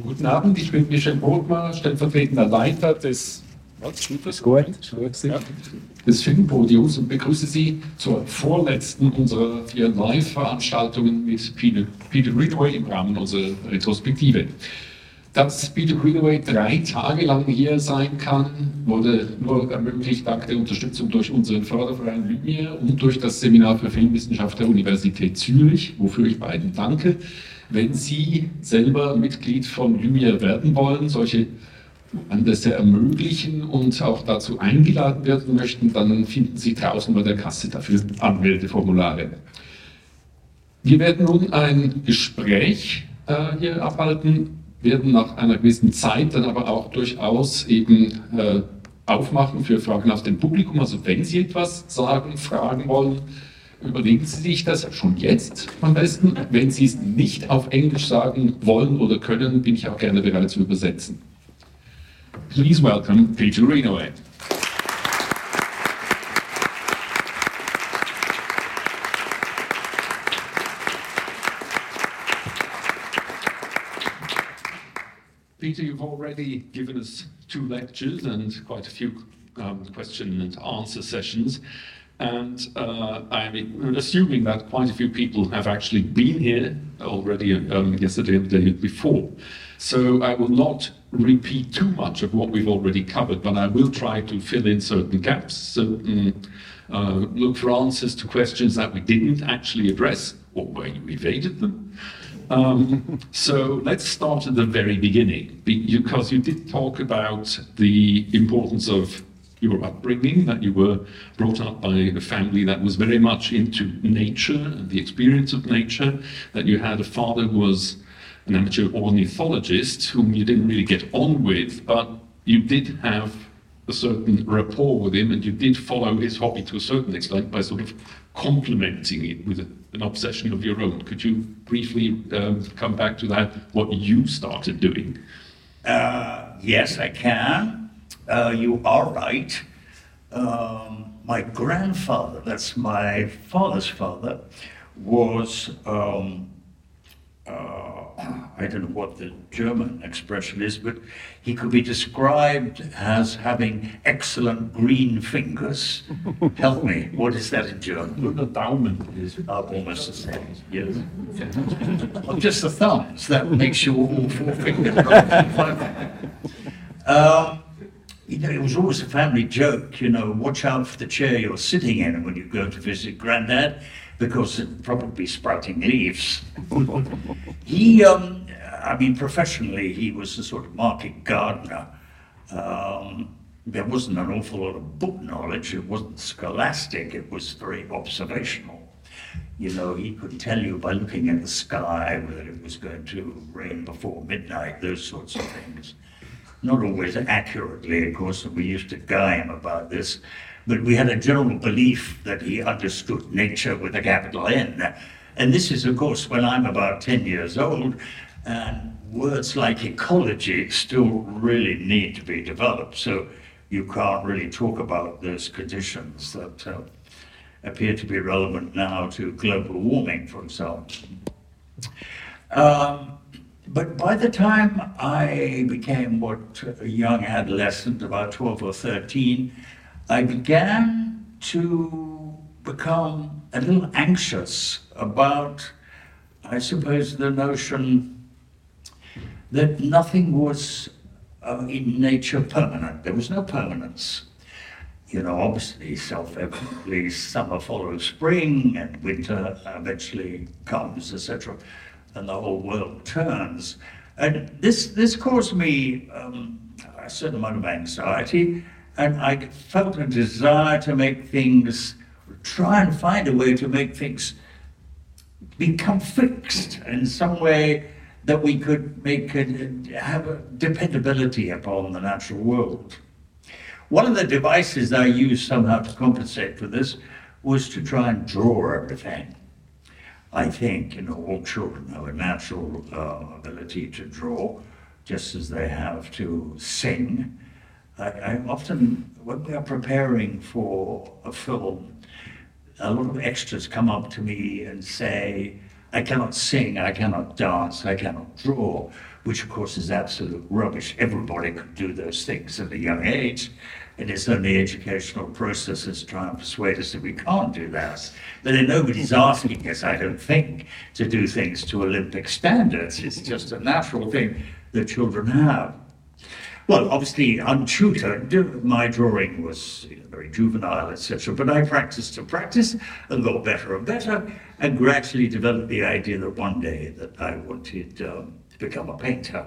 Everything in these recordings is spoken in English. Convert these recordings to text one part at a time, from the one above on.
Guten Abend, ich bin Michel Bodmer, stellvertretender Leiter des, gut ja, des Filmpodiums und begrüße Sie zur vorletzten unserer vier Live-Veranstaltungen mit Peter, Peter Greenaway im Rahmen unserer Retrospektive. Dass Peter Greenaway drei Tage lang hier sein kann, wurde nur ermöglicht dank der Unterstützung durch unseren Förderverein Lumiere und durch das Seminar für Filmwissenschaft der Universität Zürich, wofür ich beiden danke. Wenn Sie selber Mitglied von Lumiere werden wollen, solche Anlässe ermöglichen und auch dazu eingeladen werden möchten, dann finden Sie draußen bei der Kasse dafür Anmeldeformulare. Wir werden nun ein Gespräch äh, hier abhalten werden nach einer gewissen Zeit dann aber auch durchaus eben äh, aufmachen für Fragen aus dem Publikum. Also wenn Sie etwas sagen, fragen wollen, überlegen Sie sich das schon jetzt am besten. Wenn Sie es nicht auf Englisch sagen wollen oder können, bin ich auch gerne bereit zu übersetzen. Please welcome Peter Greenaway. Peter, you've already given us two lectures and quite a few um, question and answer sessions. And uh, I'm assuming that quite a few people have actually been here already um, yesterday and the day before. So I will not repeat too much of what we've already covered, but I will try to fill in certain gaps, certain, uh, look for answers to questions that we didn't actually address or where you evaded them. Um, so let's start at the very beginning, because you did talk about the importance of your upbringing, that you were brought up by a family that was very much into nature and the experience of nature, that you had a father who was an amateur ornithologist whom you didn't really get on with, but you did have a certain rapport with him and you did follow his hobby to a certain extent by sort of complementing it with an obsession of your own. Could you briefly um, come back to that, what you started doing? Uh, yes, I can. Uh, you are right. Um, my grandfather, that's my father's father, was um, uh, I don't know what the German expression is, but he could be described as having excellent green fingers. Help me, what is that in German? The Daumen is almost the same, yes. well, just the thumbs, that makes you all four fingers. um, you know, it was always a family joke, you know, watch out for the chair you're sitting in when you go to visit Grandad because it'll probably be sprouting leaves. he, um, I mean, professionally, he was a sort of market gardener. Um, there wasn't an awful lot of book knowledge. It wasn't scholastic. It was very observational. You know, he could tell you by looking at the sky whether it was going to rain before midnight, those sorts of things. Not always accurately, of course, and we used to guy him about this but we had a general belief that he understood nature with a capital N. And this is, of course, when I'm about 10 years old, and words like ecology still really need to be developed. So you can't really talk about those conditions that uh, appear to be relevant now to global warming, for example. Um, but by the time I became what a young adolescent, about 12 or 13, I began to become a little anxious about, I suppose, the notion that nothing was uh, in nature permanent. There was no permanence. You know, obviously, self evidently, summer follows spring and winter eventually comes, etc., and the whole world turns. And this, this caused me um, a certain amount of anxiety and I felt a desire to make things, try and find a way to make things become fixed in some way that we could make it, have a dependability upon the natural world. One of the devices I used somehow to compensate for this was to try and draw everything. I think, you know, all children have a natural uh, ability to draw, just as they have to sing I, I often, when we are preparing for a film, a lot of extras come up to me and say, I cannot sing, I cannot dance, I cannot draw, which of course is absolute rubbish. Everybody could do those things at a young age. And it's only educational processes try and persuade us that we can't do that. But then nobody's asking us, I don't think, to do things to Olympic standards. It's just a natural thing that children have. Well, obviously, untutored, my drawing was very juvenile, etc. But I practiced and practiced and got better and better, and gradually developed the idea that one day that I wanted um, to become a painter.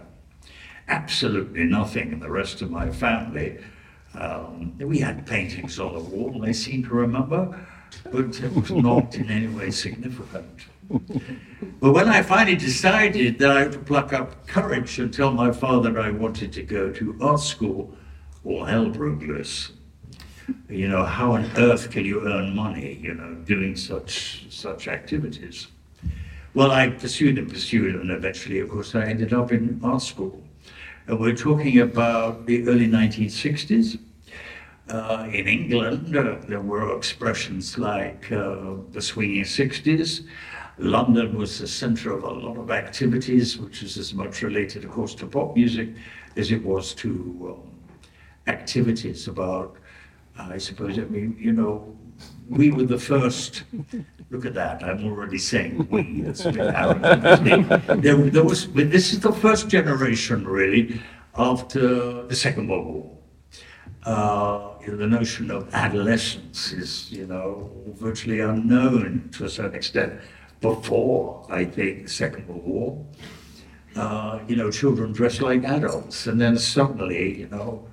Absolutely nothing in the rest of my family. Um, we had paintings on the wall, I seem to remember, but it was not in any way significant. But when I finally decided that I had to pluck up courage and tell my father I wanted to go to art school, all hell broke loose. You know, how on earth can you earn money, you know, doing such such activities? Well, I pursued and pursued, and eventually, of course, I ended up in art school. And we're talking about the early 1960s. Uh, in England, uh, there were expressions like uh, the swinging 60s, London was the center of a lot of activities, which is as much related, of course, to pop music as it was to um, activities about, I suppose, I mean, you know, we were the first. Look at that! I'm already saying we. That's there, there was. This is the first generation, really, after the Second World War. Uh, you know, the notion of adolescence is, you know, virtually unknown to a certain extent before, I think, the Second World War. Uh, you know, children dress like adults, and then suddenly, you know,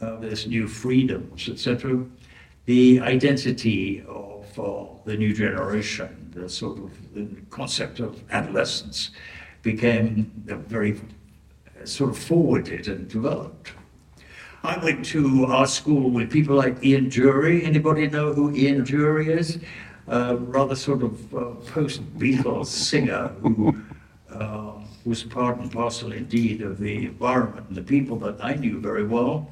uh, there's new freedoms, etc. The identity of uh, the new generation, the sort of the concept of adolescence, became very sort of forwarded and developed. I went to our school with people like Ian Dury. Anybody know who Ian Dury is? uh, rather sort of uh, post-Beatles singer who uh, was part and parcel indeed of the environment and the people that I knew very well.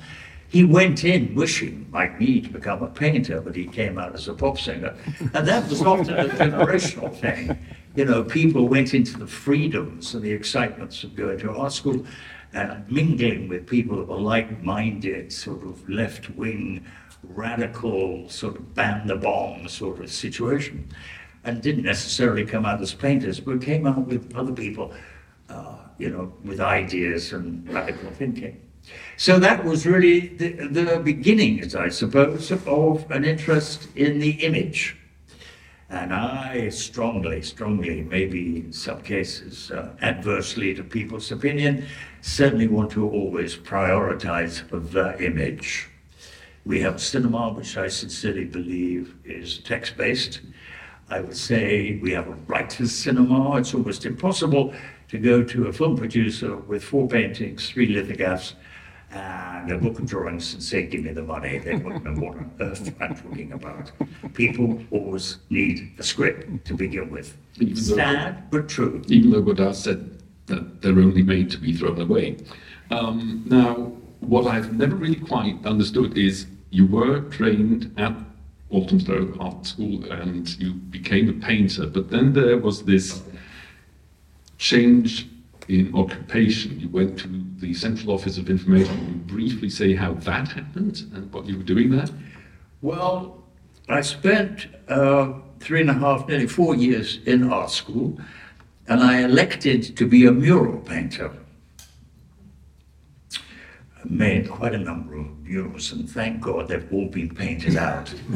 He went in wishing, like me, to become a painter, but he came out as a pop singer. And that was often a generational thing. You know, people went into the freedoms and the excitements of going to art school and mingling with people who were like-minded, sort of left-wing radical sort of ban the bomb sort of situation, and didn't necessarily come out as painters, but came out with other people, uh, you know, with ideas and radical thinking. So that was really the, the beginnings, I suppose, of an interest in the image. And I strongly, strongly, maybe in some cases uh, adversely to people's opinion, certainly want to always prioritize the image. We have cinema, which I sincerely believe is text based. I would say we have a writer's cinema. It's almost impossible to go to a film producer with four paintings, three lithographs, and a book of drawings and say, Give me the money. They wouldn't know what on earth I'm talking about. People always need a script to begin with. Even Sad, though, but true. Even though Godard said that they're only made to be thrown away. Um, now, what I've never really quite understood is you were trained at Walthamstow Art School and you became a painter, but then there was this change in occupation. You went to the Central Office of Information. Can you briefly say how that happened and what you were doing there? Well, I spent uh, three and a half, nearly four years in art school, and I elected to be a mural painter made quite a number of murals, and thank God they've all been painted out.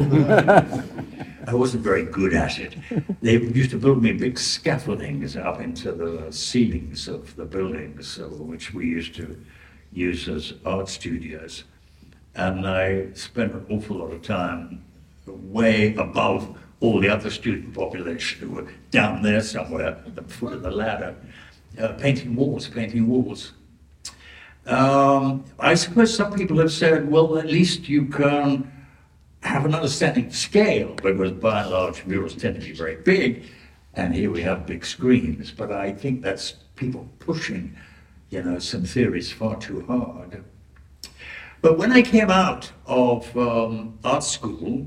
I wasn't very good at it. They used to build me big scaffoldings up into the ceilings of the buildings, which we used to use as art studios. And I spent an awful lot of time way above all the other student population who were down there somewhere at the foot of the ladder, uh, painting walls, painting walls. Um, I suppose some people have said, well, at least you can have an understanding of scale, because by and large, murals tend to be very big, and here we have big screens. But I think that's people pushing, you know, some theories far too hard. But when I came out of um, art school,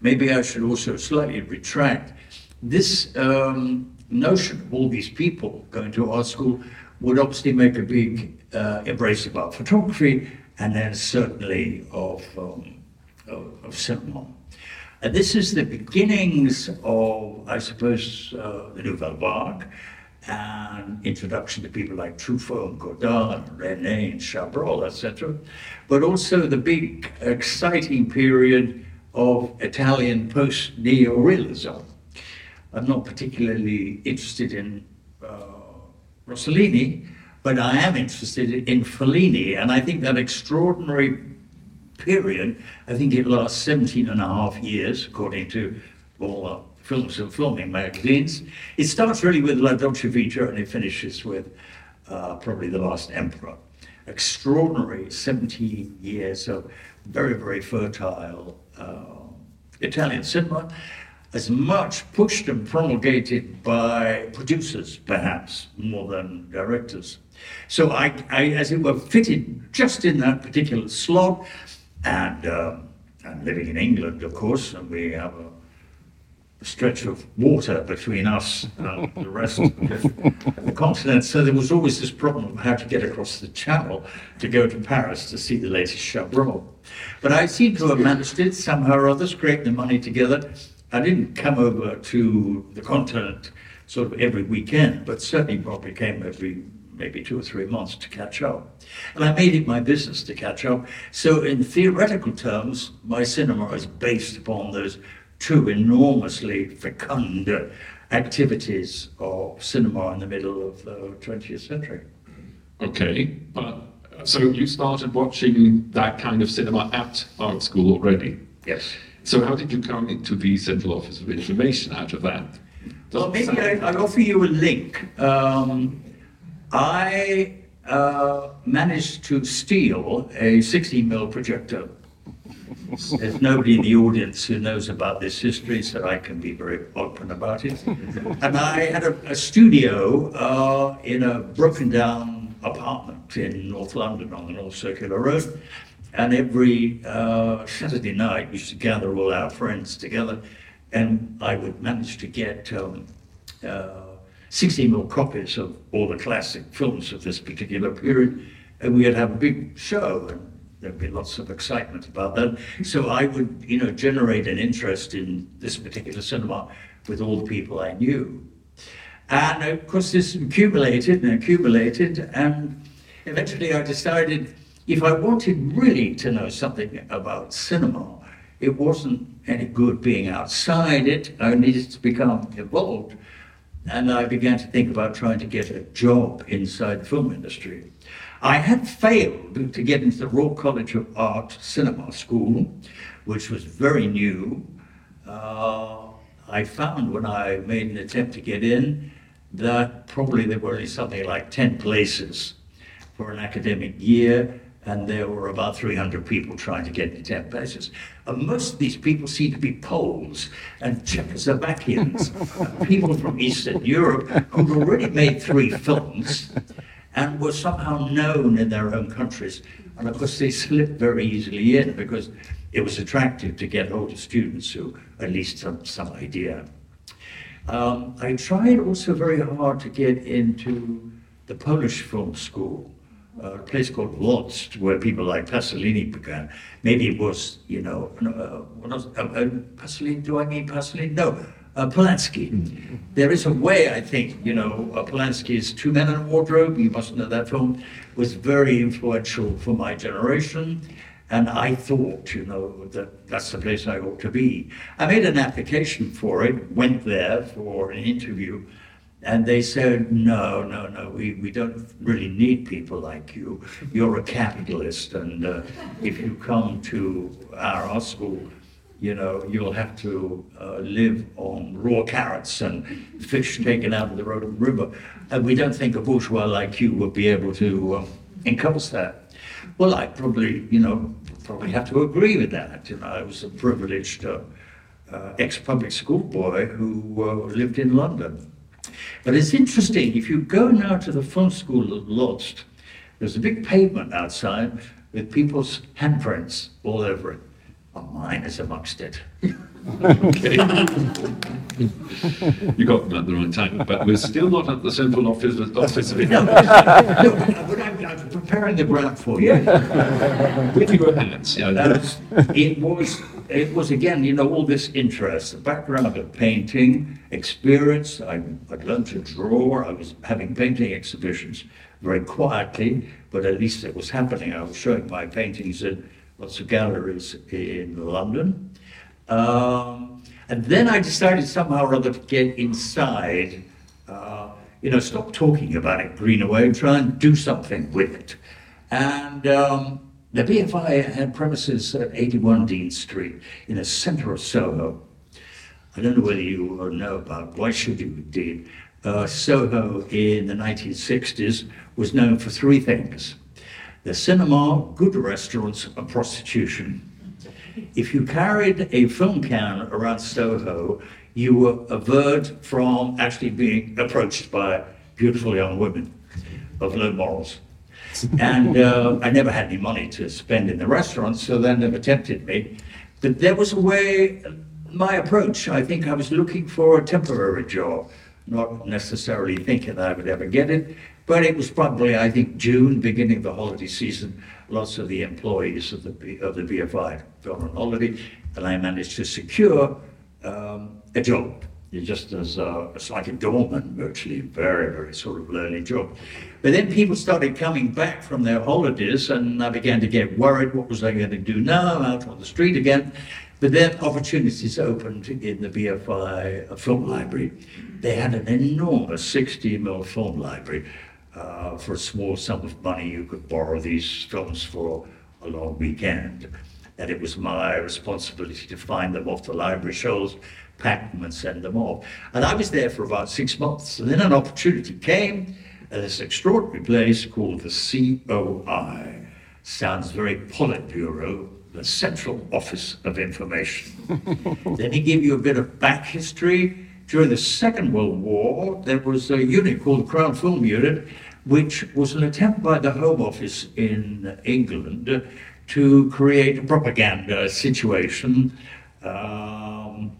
maybe I should also slightly retract. This um, notion of all these people going to art school would obviously make a big uh, embrace of art photography and then certainly of, um, of, of, cinema. And this is the beginnings of, I suppose, uh, the Nouvelle Vague and introduction to people like Truffaut and Godard and Resnais and Chabrol, etc. But also the big exciting period of Italian post-neorealism. I'm not particularly interested in uh, Rossellini, but I am interested in Fellini, and I think that extraordinary period, I think it lasts 17 and a half years, according to all the films and filming magazines. It starts really with La Dolce Vita and it finishes with uh, probably The Last Emperor. Extraordinary 17 years of very, very fertile uh, Italian cinema as much pushed and promulgated by producers, perhaps, more than directors. So I, I as it were, fitted just in that particular slot. And um, I'm living in England, of course, and we have a, a stretch of water between us and the rest of the continent. So there was always this problem of how to get across the channel to go to Paris to see the latest Chabrol. But I seem to have managed it somehow or other, scraped the money together I didn't come over to the continent sort of every weekend, but certainly probably came every maybe two or three months to catch up. And I made it my business to catch up. So, in theoretical terms, my cinema is based upon those two enormously fecund activities of cinema in the middle of the 20th century. Okay, but so you started watching that kind of cinema at art school already? Yes. So how did you come into the Central Office of Information out of that? well, maybe I, will offer you a link. Um, I uh, managed to steal a 60 mm projector. There's nobody in the audience who knows about this history, so I can be very open about it. And I had a, a studio uh, in a broken down apartment in North London on the North Circular Road. And every uh, Saturday night, we used to gather all our friends together, and I would manage to get um, uh, 16 mil copies of all the classic films of this particular period, and we'd have a big show, and there'd be lots of excitement about that. So I would, you know, generate an interest in this particular cinema with all the people I knew. And of course, this accumulated and accumulated, and eventually I decided if I wanted really to know something about cinema, it wasn't any good being outside it. I needed to become involved. And I began to think about trying to get a job inside the film industry. I had failed to get into the Royal College of Art Cinema School, which was very new. Uh, I found when I made an attempt to get in that probably there were only something like 10 places for an academic year and there were about 300 people trying to get into 10 places. And most of these people seem to be Poles and Czechoslovakians, people from Eastern Europe who'd already made three films and were somehow known in their own countries. And of course, they slipped very easily in because it was attractive to get older students who at least some, some idea. Um, I tried also very hard to get into the Polish film school a place called Lodz, where people like Pasolini began. Maybe it was, you know, uh, what else? Uh, uh, Pasolini, do I mean Pasolini? No, uh, Polanski. Mm-hmm. There is a way, I think, you know, uh, Polanski's Two Men in a Wardrobe, you must know that film, was very influential for my generation. And I thought, you know, that that's the place I ought to be. I made an application for it, went there for an interview, and they said, no, no, no, we, we don't really need people like you. You're a capitalist, and uh, if you come to our school, you know, you'll have to uh, live on raw carrots and fish taken out of the river. And we don't think a bourgeois like you would be able to uh, encompass that. Well, I probably, you know, probably have to agree with that. You know, I was a privileged uh, uh, ex-public school boy who uh, lived in London. But it's interesting, if you go now to the film school at Lodz, there's a big pavement outside with people's handprints all over it. Mine is amongst it. okay. you got them at the right time, but we're still not at the central office, office of no, no, but I'm, I'm preparing the ground for you. With your hands, yeah. Uh, it was, it was again, you know, all this interest, the background of painting, experience. I, I'd learned to draw. I was having painting exhibitions very quietly, but at least it was happening. I was showing my paintings in lots of galleries in London. Um, and then I decided somehow or other to get inside, uh, you know, stop talking about it, Greenaway, and try and do something with it. And um, the BFI had premises at 81 Dean Street in the center of Soho. I don't know whether you know about, why should you indeed? Uh, Soho in the 1960s was known for three things the cinema, good restaurants, and prostitution. If you carried a film can around Soho, you were averred from actually being approached by beautiful young women of low morals. And uh, I never had any money to spend in the restaurants, so that never tempted me. But there was a way, my approach, I think I was looking for a temporary job, not necessarily thinking that I would ever get it. But it was probably, I think, June, beginning of the holiday season. Lots of the employees of the of the BFI gone on holiday, and I managed to secure um, a job. Just as uh, it's like a doorman, virtually, very, very sort of lonely job. But then people started coming back from their holidays, and I began to get worried. What was I going to do now? Out on the street again. But then opportunities opened in the BFI film library. They had an enormous 60 mil film library uh, for a small sum of money, you could borrow these films for a long weekend. And it was my responsibility to find them off the library shelves, pack them, and send them off. And I was there for about six months. And then an opportunity came at this extraordinary place called the COI. Sounds very Politburo, the Central Office of Information. then he gave you a bit of back history. During the Second World War, there was a unit called the Crown Film Unit, which was an attempt by the Home Office in England to create a propaganda situation. Um,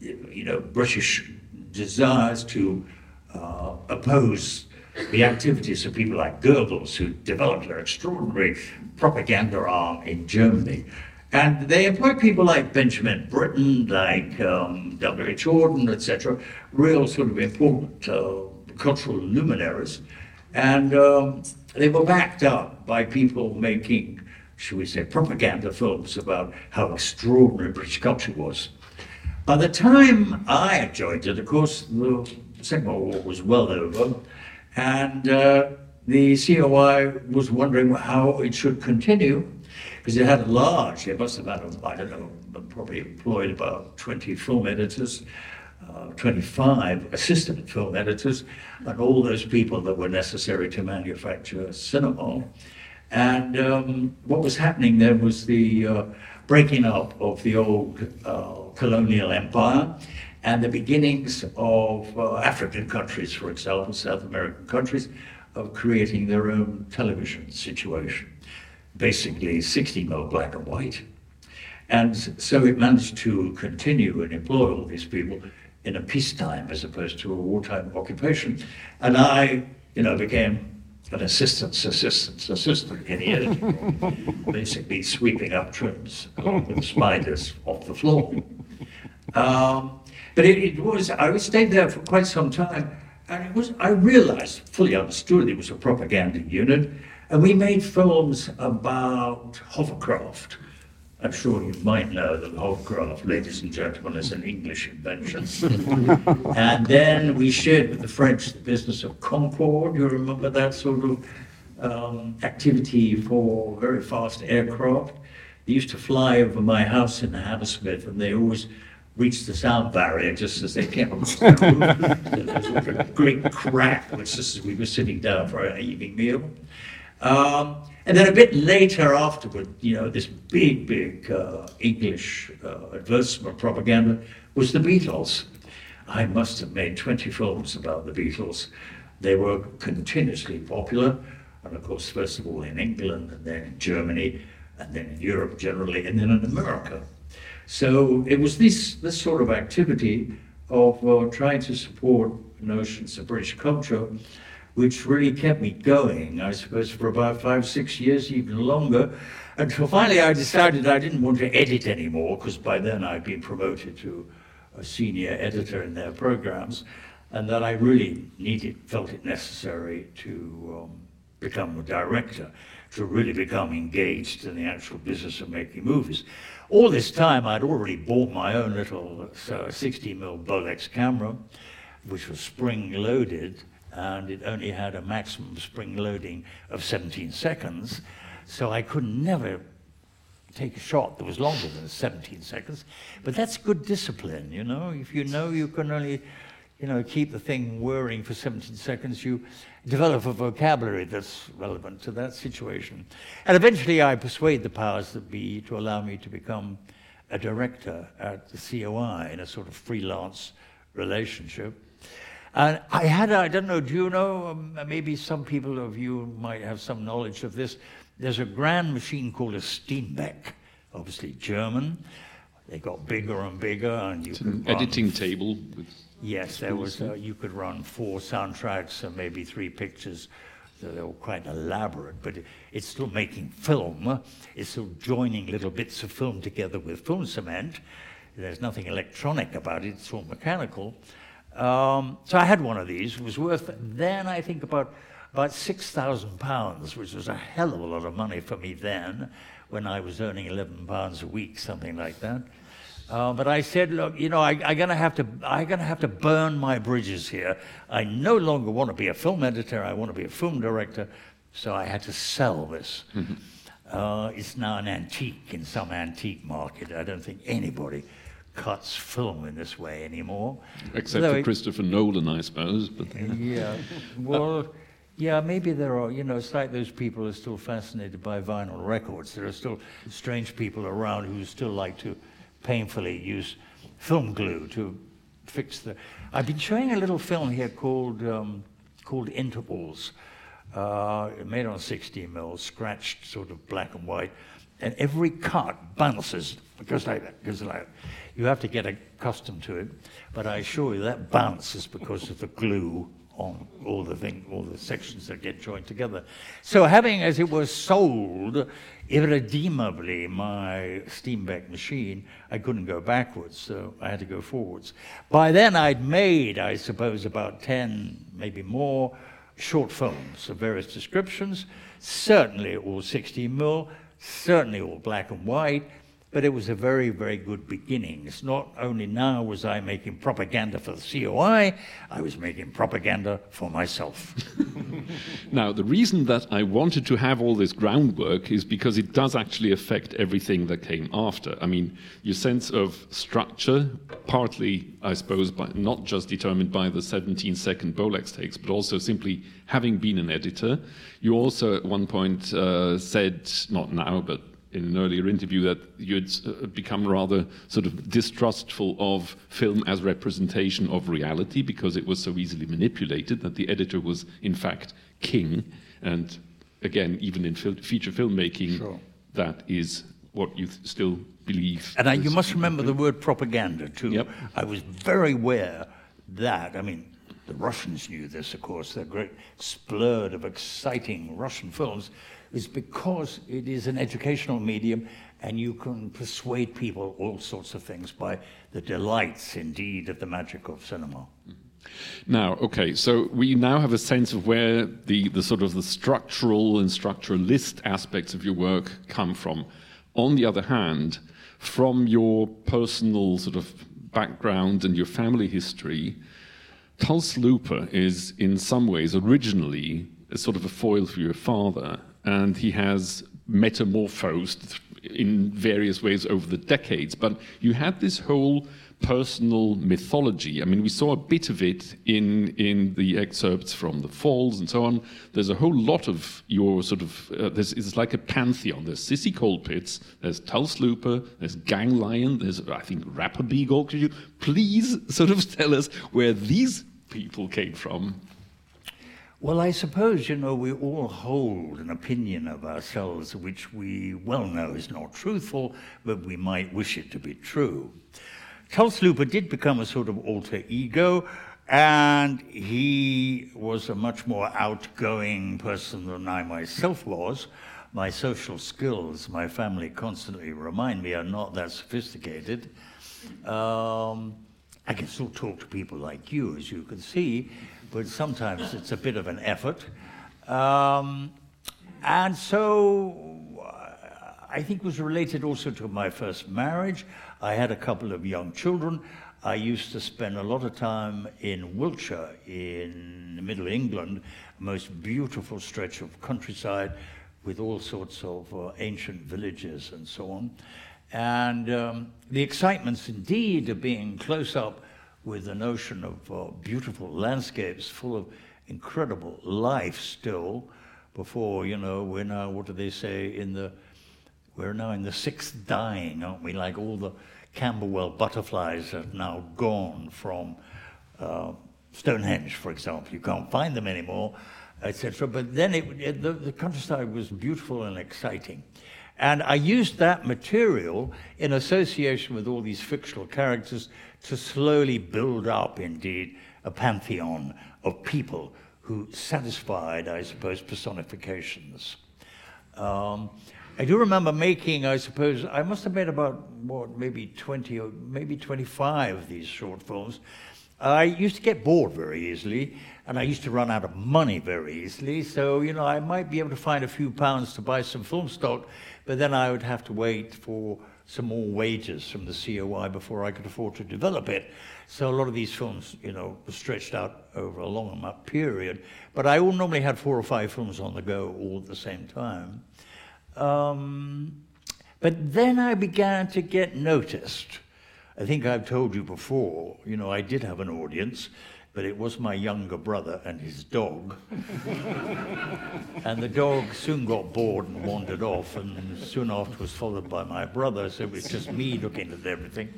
you know, British desires to uh, oppose the activities of people like Goebbels, who developed their extraordinary propaganda arm in Germany. And they employed people like Benjamin Britten, like um, W.H. Auden, etc., real sort of important uh, cultural luminaries. And um, they were backed up by people making, should we say, propaganda films about how extraordinary British culture was. By the time I joined it, of course, the Second World War was well over, and uh, the COI was wondering how it should continue, because it had a large, it must have had, I don't know, probably employed about 20 film editors, uh, 25 assistant film editors, and all those people that were necessary to manufacture cinema. And um, what was happening there was the uh, breaking up of the old uh, colonial empire and the beginnings of uh, African countries, for example, South American countries, of creating their own television situation. Basically, 60 mil black and white. And so it managed to continue and employ all these people in a peacetime as opposed to a wartime occupation. And I, you know, became an assistant's assistant's assistant in the editing basically sweeping up trims with spiders off the floor. Um, but it, it, was, I stayed there for quite some time, and it was, I realized, fully understood it was a propaganda unit, and we made films about hovercraft I'm sure you might know that hovercraft, ladies and gentlemen, is an English invention. and then we shared with the French the business of Concorde. You remember that sort of um, activity for very fast aircraft? They used to fly over my house in Hammersmith, and they always reached the sound barrier just as they came across the roof. there was a great crack, which just as we were sitting down for our evening meal. Um, and then a bit later afterward, you know, this big, big uh, English uh, advertisement propaganda was the Beatles. I must have made 20 films about the Beatles. They were continuously popular, and of course, first of all in England and then in Germany. and then in Europe generally, and then in America. So it was this, this sort of activity of uh, trying to support notions of British culture, which really kept me going, I suppose, for about five, six years, even longer, until finally I decided I didn't want to edit anymore, because by then I'd been promoted to a senior editor in their programs, and that I really needed, felt it necessary to um, become a director, to really become engaged in the actual business of making movies. All this time, I'd already bought my own little uh, 60 mm Bolex camera, which was spring loaded, and it only had a maximum spring loading of 17 seconds. So I could never take a shot that was longer than 17 seconds. But that's good discipline, you know. If you know you can only, you know, keep the thing whirring for 17 seconds, you develop a vocabulary that's relevant to that situation. And eventually I persuade the powers that be to allow me to become a director at the COI in a sort of freelance relationship. And I had, I don't know, do you know, um, maybe some people of you might have some knowledge of this. There's a grand machine called a Steenbeck, obviously German. They got bigger and bigger, and you it's an editing table. yes, there was. Uh, you could run four soundtracks and maybe three pictures. So they were quite elaborate, but it, it's still making film. It's still joining little bits of film together with film cement. There's nothing electronic about it. It's all mechanical. Um, so I had one of these. It was worth then, I think, about about six thousand pounds, which was a hell of a lot of money for me then, when I was earning eleven pounds a week, something like that. Uh, but I said, look, you know, I, am gonna have to, I'm gonna have to burn my bridges here. I no longer want to be a film editor. I want to be a film director. So I had to sell this. Mm-hmm. Uh, it's now an antique in some antique market. I don't think anybody cuts film in this way anymore. Except Although for Christopher Nolan, I suppose. But yeah, well, yeah, maybe there are. You know, it's like those people are still fascinated by vinyl records. There are still strange people around who still like to painfully use film glue to fix the. I've been showing a little film here called um, called Intervals, uh, made on 16 mil, scratched sort of black and white, and every cut bounces. Goes like that. Goes like that. You have to get accustomed to it, but I assure you that bounces because of the glue on all the thing, all the sections that get joined together. So having, as it was sold irredeemably my Steenbeck machine, I couldn't go backwards, so I had to go forwards. By then I'd made, I suppose, about 10, maybe more, short films of various descriptions, certainly all 16 mil, certainly all black and white, but it was a very, very good beginning. It's not only now was I making propaganda for the COI, I was making propaganda for myself. now, the reason that I wanted to have all this groundwork is because it does actually affect everything that came after. I mean, your sense of structure, partly, I suppose, by, not just determined by the 17 second Bolex takes, but also simply having been an editor. You also at one point uh, said, not now, but in an earlier interview that you'd uh, become rather sort of distrustful of film as representation of reality because it was so easily manipulated that the editor was in fact king and again even in fil- feature filmmaking sure. that is what you th- still believe and I, you must remember the word propaganda too yep. i was very aware that i mean the Russians knew this, of course, the great splurge of exciting Russian films is because it is an educational medium and you can persuade people all sorts of things by the delights, indeed, of the magic of cinema. Now, okay, so we now have a sense of where the, the sort of the structural and structuralist aspects of your work come from. On the other hand, from your personal sort of background and your family history, Tulse Luper is in some ways originally a sort of a foil for your father and he has metamorphosed in various ways over the decades. But you had this whole personal mythology. I mean, we saw a bit of it in in the excerpts from the Falls and so on. There's a whole lot of your sort of uh, there's it's like a pantheon. There's Cissie Colpitts, there's Tulse Luper, there's Gang Lion, there's I think Rapper Beagle. Could you please sort of tell us where these people came from? Well, I suppose, you know, we all hold an opinion of ourselves which we well know is not truthful, but we might wish it to be true. Tulse Luper did become a sort of alter ego, and he was a much more outgoing person than I myself was. My social skills, my family constantly remind me, are not that sophisticated. Um, I can still talk to people like you, as you can see, but sometimes it's a bit of an effort. Um, and so uh, I think was related also to my first marriage. I had a couple of young children. I used to spend a lot of time in Wiltshire, in middle England, most beautiful stretch of countryside with all sorts of uh, ancient villages and so on. And um, the excitements indeed of being close up with the notion of uh, beautiful landscapes full of incredible life still before, you know, we're now, what do they say, in the, we're now in the sixth dying, aren't we? Like all the Camberwell butterflies are now gone from uh, Stonehenge, for example. You can't find them anymore, etc. But then it, it, the, the countryside was beautiful and exciting. And I used that material in association with all these fictional characters to slowly build up, indeed, a pantheon of people who satisfied, I suppose, personifications. Um, I do remember making, I suppose, I must have made about, what, maybe 20 or maybe 25 of these short films. I used to get bored very easily, and I used to run out of money very easily. So, you know, I might be able to find a few pounds to buy some film stock, but then I would have to wait for some more wages from the COI before I could afford to develop it. So a lot of these films, you know, were stretched out over a long enough period. But I all normally had four or five films on the go all at the same time. Um, but then I began to get noticed. I think I've told you before, you know, I did have an audience but it was my younger brother and his dog. and the dog soon got bored and wandered off, and soon after was followed by my brother, so it was just me looking at everything.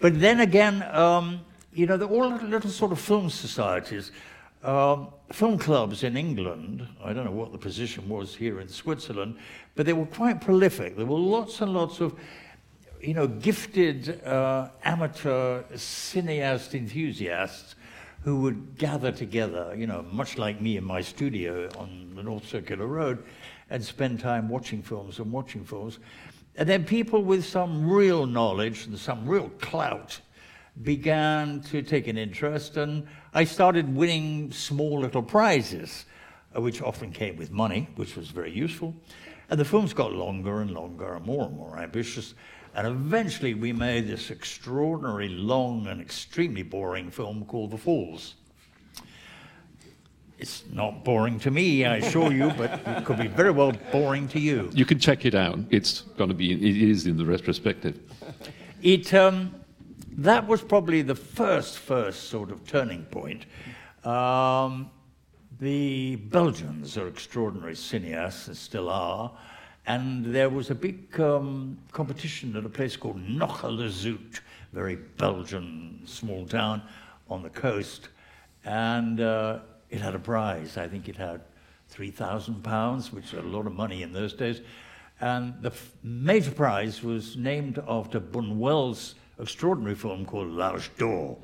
But then again, um, you know, they're all little, sort of film societies. Um, film clubs in England, I don't know what the position was here in Switzerland, but they were quite prolific. There were lots and lots of, you know, gifted uh, amateur cineast enthusiasts who would gather together, you know, much like me in my studio on the North Circular Road, and spend time watching films and watching films. And then people with some real knowledge and some real clout began to take an interest, and I started winning small little prizes, uh, which often came with money, which was very useful. And the films got longer and longer and more and more ambitious. And eventually we made this extraordinary, long, and extremely boring film called The Falls. It's not boring to me, I assure you, but it could be very well boring to you. You can check it out. It's going to be, it is in the retrospective. It, um, that was probably the first, first sort of turning point. Um, the Belgians are extraordinary cineasts and still are. And there was a big um, competition at a place called Zoute, very Belgian small town on the coast. And uh, it had a prize. I think it had 3,000 pounds, which is a lot of money in those days. And the f- major prize was named after Buñuel's extraordinary film called L'Âge d'Or.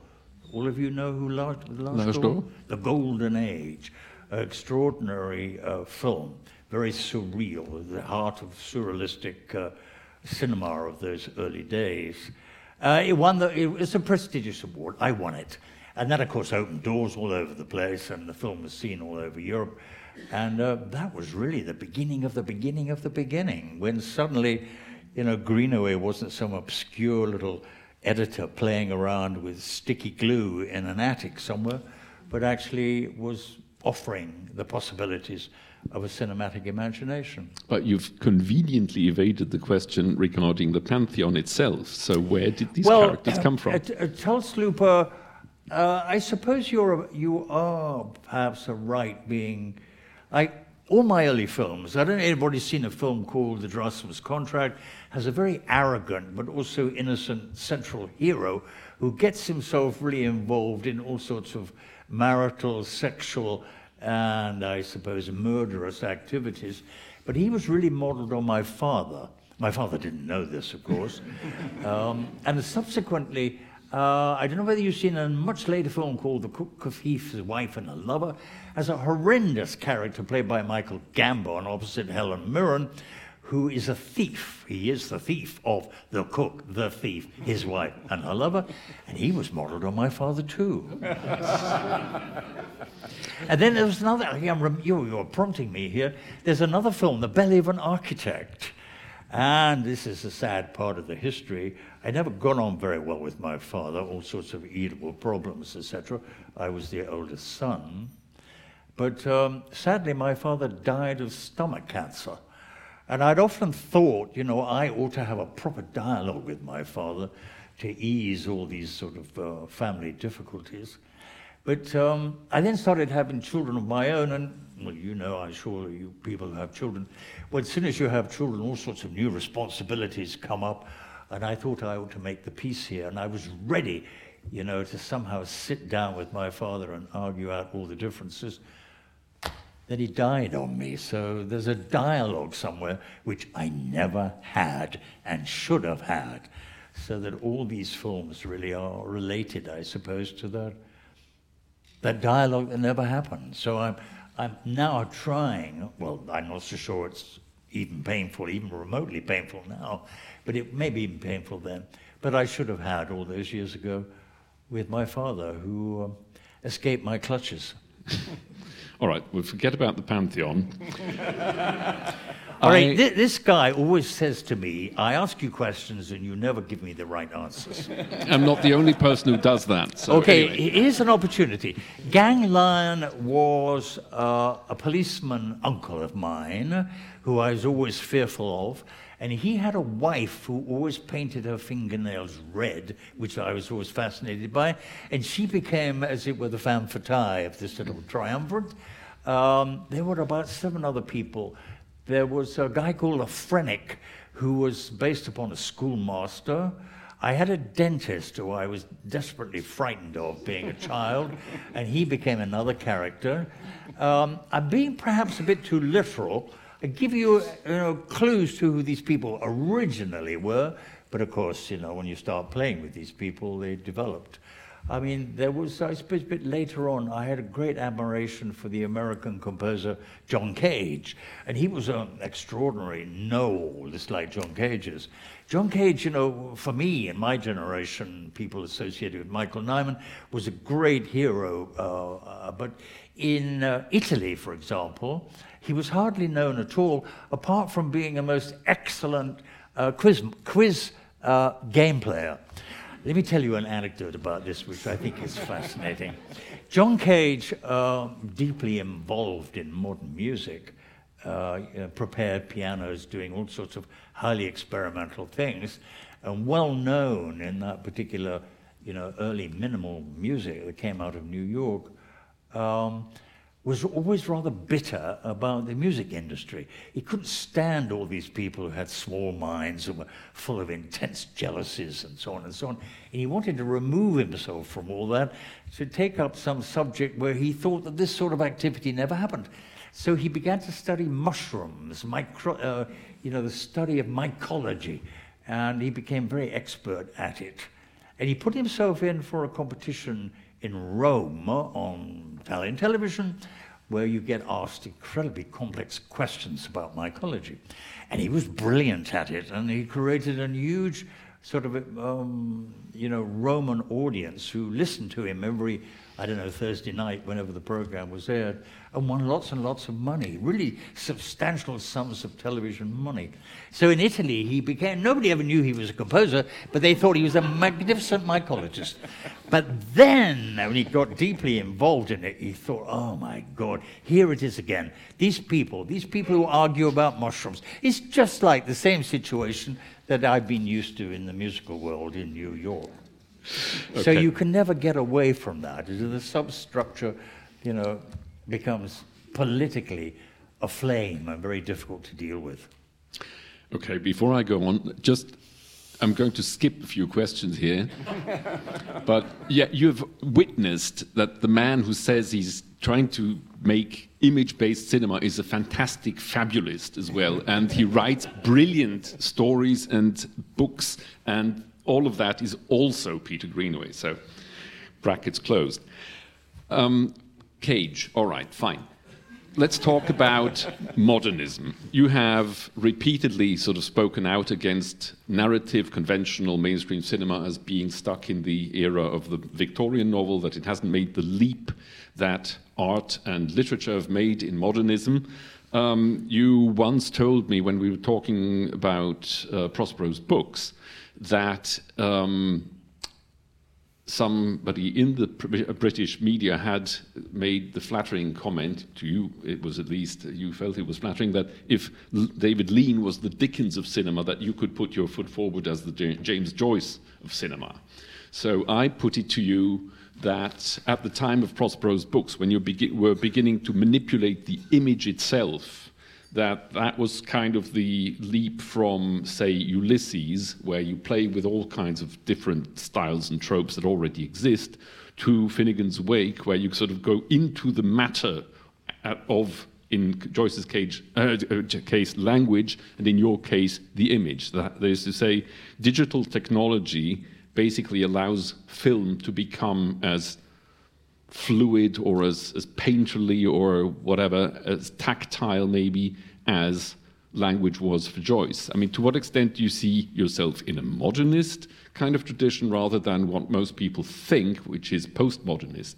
All of you know who L'Âge d'Or? The Golden Age. Extraordinary uh, film very surreal, the heart of surrealistic uh, cinema of those early days. Uh, it won the, it was a prestigious award. I won it. And that, of course, opened doors all over the place, and the film was seen all over Europe. And uh, that was really the beginning of the beginning of the beginning, when suddenly, you know, Greenaway wasn't some obscure little editor playing around with sticky glue in an attic somewhere, but actually was offering the possibilities of a cinematic imagination. But you've conveniently evaded the question regarding the pantheon itself. So where did these well, characters come from? At, at Tulse Luper, uh, I suppose you're you are perhaps a right being like all my early films. I don't know if anybody's seen a film called The Draughtsman's Contract. Has a very arrogant but also innocent central hero who gets himself really involved in all sorts of marital, sexual and I suppose murderous activities. But he was really modeled on my father. My father didn't know this, of course. um, and subsequently, uh, I don't know whether you've seen a much later film called The Cook Cafif's Wife and a Lover, as a horrendous character played by Michael Gambon opposite Helen Mirren, who is a thief. He is the thief of the cook, the thief, his wife, and her lover. And he was modeled on my father, too. and then there was another, you, you're prompting me here. There's another film, The Belly of an Architect. And this is a sad part of the history. I never got on very well with my father, all sorts of Oedipal problems, etc. I was the oldest son. But um, sadly, my father died of stomach cancer. And I'd often thought, you know, I ought to have a proper dialogue with my father to ease all these sort of uh, family difficulties. But um, I then started having children of my own, and well, you know, I'm sure you people who have children. Well, as soon as you have children, all sorts of new responsibilities come up, and I thought I ought to make the peace here, and I was ready, you know, to somehow sit down with my father and argue out all the differences that he died on me. So there's a dialogue somewhere which I never had and should have had. So that all these films really are related, I suppose, to that that dialogue that never happened. So I'm I'm now trying. Well, I'm not so sure it's even painful, even remotely painful now, but it may be painful then. But I should have had all those years ago with my father, who um, escaped my clutches. All right, we'll forget about the Pantheon. All right, th- this guy always says to me, I ask you questions and you never give me the right answers. I'm not the only person who does that. So okay, anyway. here's an opportunity. Gang Lion was uh, a policeman uncle of mine who I was always fearful of. And he had a wife who always painted her fingernails red, which I was always fascinated by. And she became, as it were, the femme fatale of this little triumvirate. Um, there were about seven other people. There was a guy called Lephrenic who was based upon a schoolmaster. I had a dentist who I was desperately frightened of being a child, and he became another character. Um, I'm being perhaps a bit too literal. I give you, you know, clues to who these people originally were, but of course, you know, when you start playing with these people, they developed. I mean, there was, I suppose, a bit later on, I had a great admiration for the American composer John Cage. And he was an extraordinary know just like John Cage is. John Cage, you know, for me and my generation, people associated with Michael Nyman, was a great hero. Uh, uh, but in uh, Italy, for example, he was hardly known at all, apart from being a most excellent uh, quiz, quiz uh, game player. Let me tell you an anecdote about this, which I think is fascinating. John Cage, uh, deeply involved in modern music, uh, prepared pianos, doing all sorts of highly experimental things, and well known in that particular, you know, early minimal music that came out of New York. Um, was always rather bitter about the music industry. He couldn't stand all these people who had small minds and were full of intense jealousies and so on and so on. And he wanted to remove himself from all that to take up some subject where he thought that this sort of activity never happened. So he began to study mushrooms, micro, uh, you know, the study of mycology, and he became very expert at it. And he put himself in for a competition in Rome on Italian television, where you get asked incredibly complex questions about mycology. And he was brilliant at it, and he created a huge sort of, um, you know, Roman audience who listened to him every I don't know, Thursday night, whenever the program was aired, and won lots and lots of money, really substantial sums of television money. So in Italy, he became, nobody ever knew he was a composer, but they thought he was a magnificent mycologist. But then, when he got deeply involved in it, he thought, oh my God, here it is again. These people, these people who argue about mushrooms, it's just like the same situation that I've been used to in the musical world in New York. Okay. So you can never get away from that. The substructure, you know, becomes politically aflame and very difficult to deal with. Okay, before I go on, just I'm going to skip a few questions here. but yeah, you've witnessed that the man who says he's trying to make image based cinema is a fantastic fabulist as well. And he writes brilliant stories and books, and all of that is also Peter Greenaway. So, brackets closed. Um, Cage, all right, fine let's talk about modernism. You have repeatedly sort of spoken out against narrative, conventional mainstream cinema as being stuck in the era of the Victorian novel, that it hasn't made the leap that art and literature have made in modernism. Um, you once told me when we were talking about uh, Prospero's books that um, somebody in the British media had made the flattering comment to you, it was at least you felt it was flattering, that if David Lean was the Dickens of cinema, that you could put your foot forward as the James Joyce of cinema. So I put it to you that at the time of Prospero's books, when you be were beginning to manipulate the image itself, that that was kind of the leap from, say, Ulysses, where you play with all kinds of different styles and tropes that already exist, to Finnegans Wake, where you sort of go into the matter of, in Joyce's case, uh, uh, case, language, and in your case, the image. That is to say, digital technology basically allows film to become as fluid or as, as painterly or whatever, as tactile maybe as language was for Joyce. I mean, to what extent do you see yourself in a modernist kind of tradition rather than what most people think, which is postmodernist?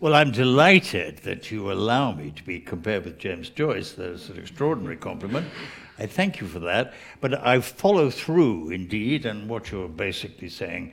Well, I'm delighted that you allow me to be compared with James Joyce. That's an extraordinary compliment. I thank you for that. But I follow through, indeed, and what you're basically saying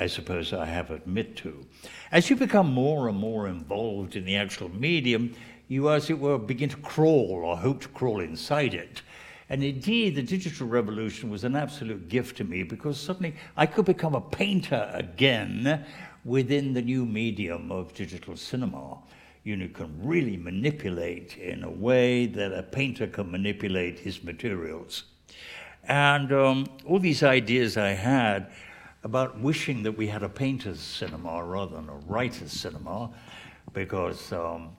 I suppose I have admit to. As you become more and more involved in the actual medium, you, as it were, begin to crawl or hope to crawl inside it. And indeed, the digital revolution was an absolute gift to me because suddenly I could become a painter again within the new medium of digital cinema. You can really manipulate in a way that a painter can manipulate his materials. And um, all these ideas I had about wishing that we had a painter's cinema rather than a writer's cinema, because um,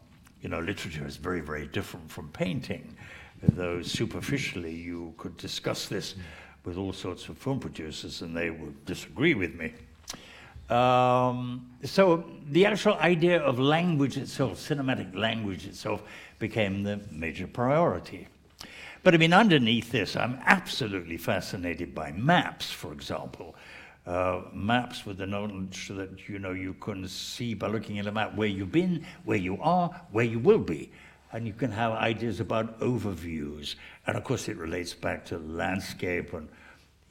you know literature is very, very different from painting. Though superficially you could discuss this with all sorts of film producers, and they would disagree with me. Um, so the actual idea of language itself, cinematic language itself, became the major priority. But I mean, underneath this, I'm absolutely fascinated by maps, for example uh, maps with the knowledge that you know you can see by looking at a map where you've been, where you are, where you will be. And you can have ideas about overviews. And of course, it relates back to landscape and,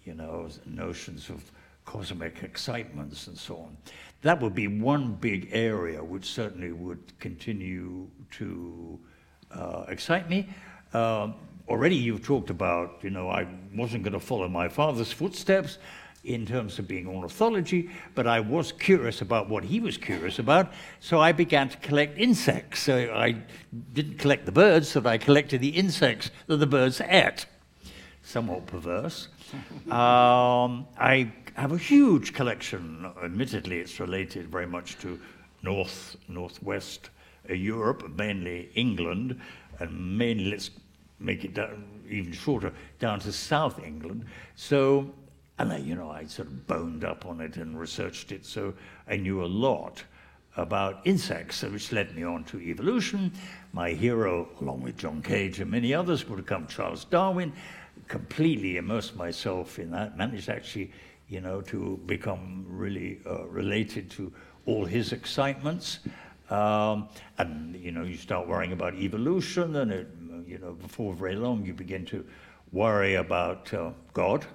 you know, notions of cosmic excitements and so on. That would be one big area which certainly would continue to uh, excite me. Uh, already you've talked about, you know, I wasn't going to follow my father's footsteps in terms of being ornithology, but I was curious about what he was curious about, so I began to collect insects. So I didn't collect the birds, but I collected the insects that the birds ate. Somewhat perverse. Um, I have a huge collection. Admittedly, it's related very much to North, Northwest uh, Europe, mainly England, and mainly, let's make it down, even shorter, down to South England. So and I, you know, I sort of boned up on it and researched it, so I knew a lot about insects, which led me on to evolution. My hero, along with John Cage and many others, would have come Charles Darwin. Completely immersed myself in that, managed actually, you know, to become really uh, related to all his excitements. Um, and, you know, you start worrying about evolution, and, it, you know, before very long, you begin to worry about uh, God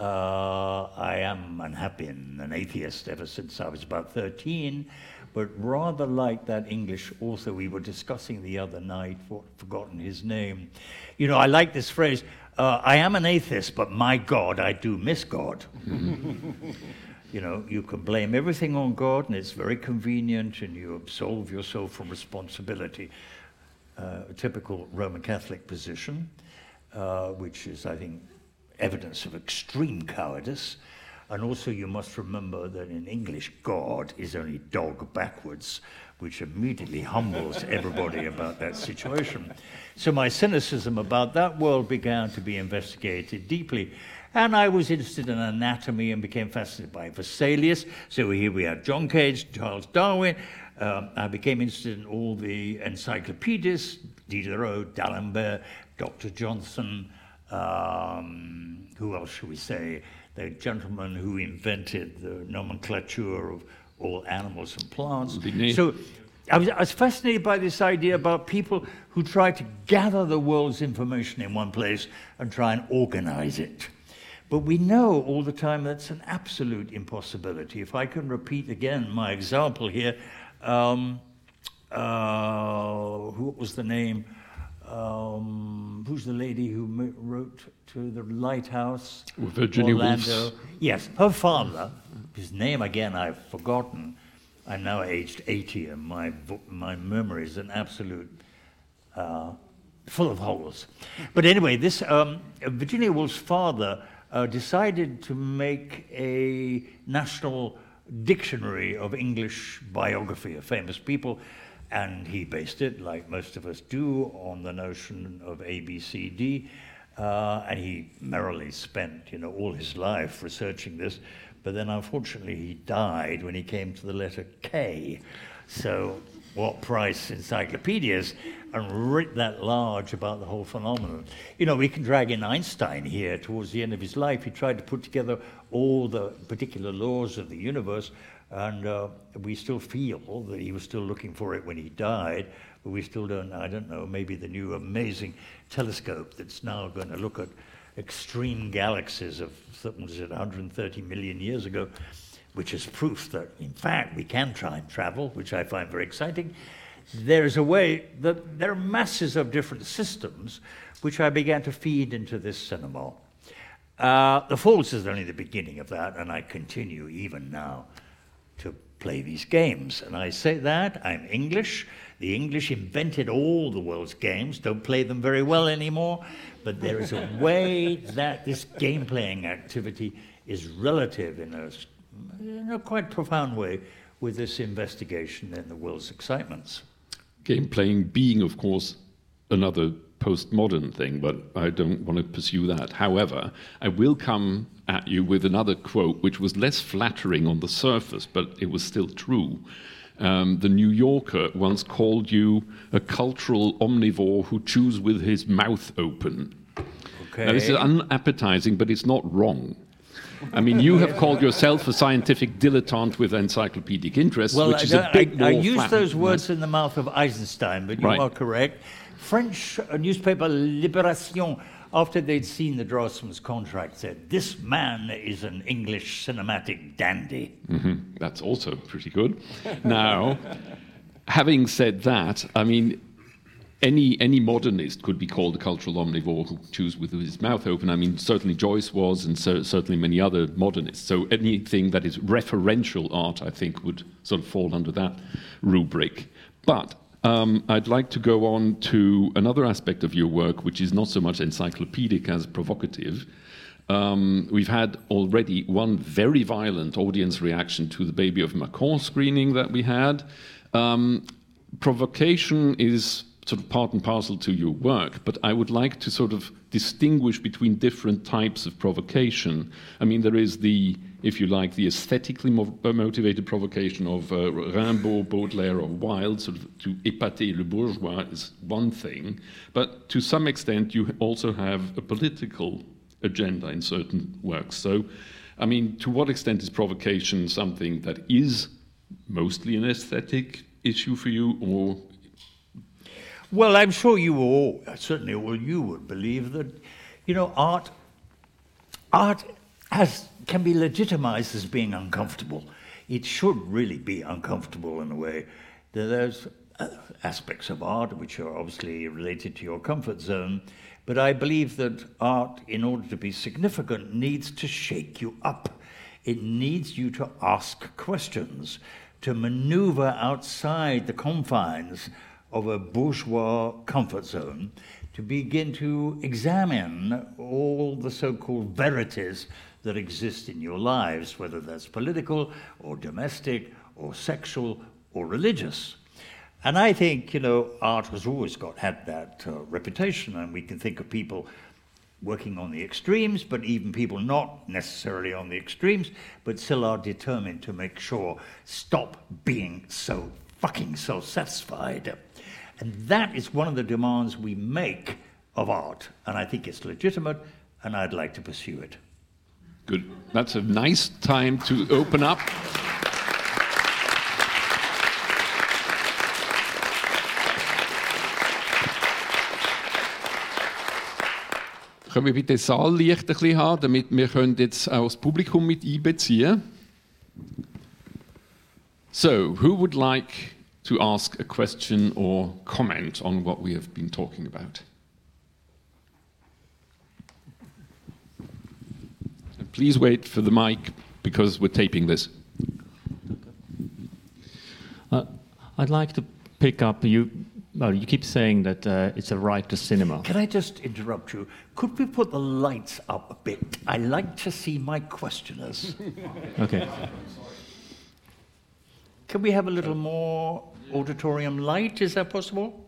uh, I am unhappy and an atheist ever since I was about 13, but rather like that English author we were discussing the other night, for, forgotten his name. You know, I like this phrase uh, I am an atheist, but my God, I do miss God. you know, you can blame everything on God, and it's very convenient, and you absolve yourself from responsibility. Uh, a typical Roman Catholic position, uh, which is, I think, evidence of extreme cowardice. And also, you must remember that in English, God is only dog backwards, which immediately humbles everybody about that situation. So, my cynicism about that world began to be investigated deeply. And I was interested in anatomy and became fascinated by Vesalius. So, here we have John Cage, Charles Darwin. Um, I became interested in all the encyclopedists Diderot, D'Alembert, Dr. Johnson, um, who else should we say? The gentleman who invented the nomenclature of all animals and plants. So I was, I was, fascinated by this idea about people who try to gather the world's information in one place and try and organize it. But we know all the time that's an absolute impossibility. If I can repeat again my example here, um, uh, who was the name? Um, who's the lady who wrote to the lighthouse? Virginia Woolf. Yes, her father, his name again I've forgotten. I'm now aged 80 and my, my memory is an absolute uh, full of holes. But anyway, this um, Virginia Woolf's father uh, decided to make a national dictionary of English biography of famous people and he based it, like most of us do, on the notion of ABCD. Uh, and he merrily spent, you know, all his life researching this. But then, unfortunately, he died when he came to the letter K. So, what price encyclopedias and writ that large about the whole phenomenon. You know, we can drag in Einstein here towards the end of his life. He tried to put together all the particular laws of the universe and uh, we still feel that he was still looking for it when he died, but we still don't, I don't know, maybe the new amazing telescope that's now going to look at extreme galaxies of, what was it, 130 million years ago, which is proof that, in fact, we can time travel, which I find very exciting. There's a way that there are masses of different systems which I began to feed into this cinema. Uh, the Falls is only the beginning of that, and I continue even now play these games. And I say that, I'm English. The English invented all the world's games, don't play them very well anymore, but there is a way that this game playing activity is relative in a, in a quite profound way with this investigation in the world's excitements. Game playing being, of course, another postmodern thing, but I don't want to pursue that. However, I will come at you with another quote, which was less flattering on the surface, but it was still true. Um, the New Yorker once called you a cultural omnivore who chews with his mouth open. Okay. Now, this is unappetizing, but it's not wrong. I mean, you have called yourself a scientific dilettante with encyclopedic interests, well, which is a bit I, I, I used those words in the mouth of Eisenstein, but you right. are correct. French newspaper Libération, after they'd seen the Draftsman's contract, said, This man is an English cinematic dandy. Mm-hmm. That's also pretty good. now, having said that, I mean, any any modernist could be called a cultural omnivore who chews with his mouth open. I mean, certainly Joyce was, and so, certainly many other modernists. So anything that is referential art, I think, would sort of fall under that rubric. But um, I'd like to go on to another aspect of your work, which is not so much encyclopedic as provocative. Um, we've had already one very violent audience reaction to the Baby of Macon screening that we had. Um, provocation is sort of part and parcel to your work, but I would like to sort of distinguish between different types of provocation. I mean, there is the if you like, the aesthetically motivated provocation of uh, Rimbaud, Baudelaire, or Wilde, sort of to épater le bourgeois, is one thing. But to some extent, you also have a political agenda in certain works. So, I mean, to what extent is provocation something that is mostly an aesthetic issue for you, or well, I'm sure you all, certainly all you would believe that, you know, art, art has can be legitimized as being uncomfortable. It should really be uncomfortable in a way. There's aspects of art which are obviously related to your comfort zone, but I believe that art, in order to be significant, needs to shake you up. It needs you to ask questions, to maneuver outside the confines of a bourgeois comfort zone to begin to examine all the so called verities that exist in your lives, whether that's political or domestic or sexual or religious. And I think, you know, art has always got had that uh, reputation, and we can think of people working on the extremes, but even people not necessarily on the extremes, but still are determined to make sure stop being so fucking self satisfied. And that is one of the demands we make of art. And I think it's legitimate, and I'd like to pursue it. Good. That's a nice time to open up. Können wir bitte das Saallicht ein bisschen haben, damit wir können jetzt auch das Publikum mit einbeziehen So, who would like to ask a question or comment on what we have been talking about? Please wait for the mic because we're taping this. Uh, I'd like to pick up you. Well, you keep saying that uh, it's a right to cinema. Can I just interrupt you? Could we put the lights up a bit? I like to see my questioners. okay. Can we have a little more auditorium light? Is that possible?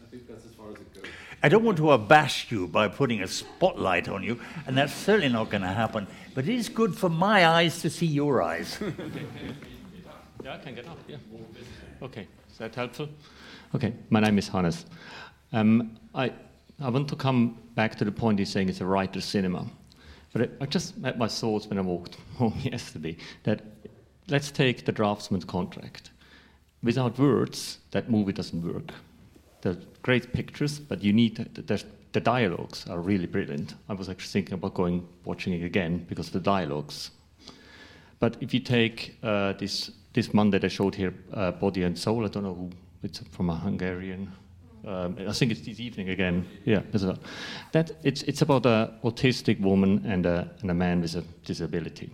I think that's as far as it goes. I don't want to abash you by putting a spotlight on you, and that's certainly not going to happen. But it is good for my eyes to see your eyes. yeah, I can get up. Yeah. Okay, is that helpful? Okay, my name is Hannes. Um, I, I want to come back to the point you're saying it's a right to cinema. But I, I just had my thoughts when I walked home yesterday that let's take the draftsman's contract. Without words, that movie doesn't work. They're great pictures, but you need the, the dialogues are really brilliant. I was actually thinking about going watching it again because of the dialogues. But if you take uh, this this Monday they showed here, uh, Body and Soul. I don't know who it's from a Hungarian. Um, I think it's this evening again. Yeah, that it's it's about an autistic woman and a and a man with a disability,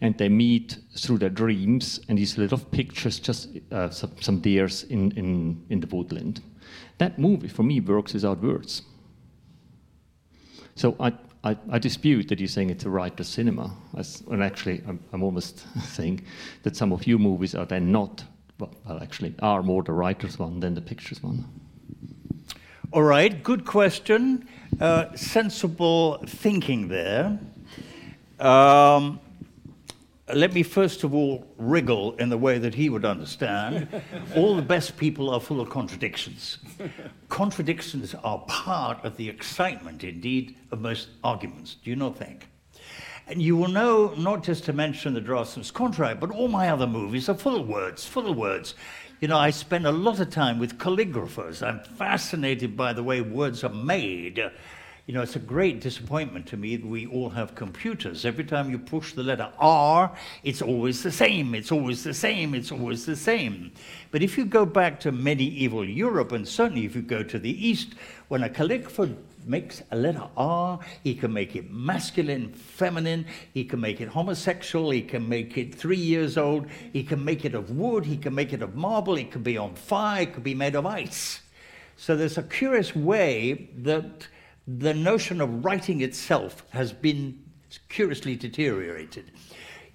and they meet through their dreams and these little pictures, just uh, some, some deers in, in in the woodland. That movie, for me, works without words. So I, I, I, dispute that you're saying it's a right to cinema. As, and actually, I'm, I'm, almost saying that some of your movies are then not, well, well, actually, are more the writer's one than the picture's one. All right, good question. Uh, sensible thinking there. Um, let me first of all wriggle in the way that he would understand. all the best people are full of contradictions. contradictions are part of the excitement, indeed, of most arguments. Do you not think? And you will know, not just to mention the Draftsman's Contract, but all my other movies are full of words, full of words. You know, I spend a lot of time with calligraphers. I'm fascinated by the way words are made you know, it's a great disappointment to me that we all have computers. Every time you push the letter R, it's always the same, it's always the same, it's always the same. But if you go back to medieval Europe, and certainly if you go to the East, when a calligrapher makes a letter R, he can make it masculine, feminine, he can make it homosexual, he can make it three years old, he can make it of wood, he can make it of marble, it could be on fire, it could be made of ice. So there's a curious way that the notion of writing itself has been curiously deteriorated.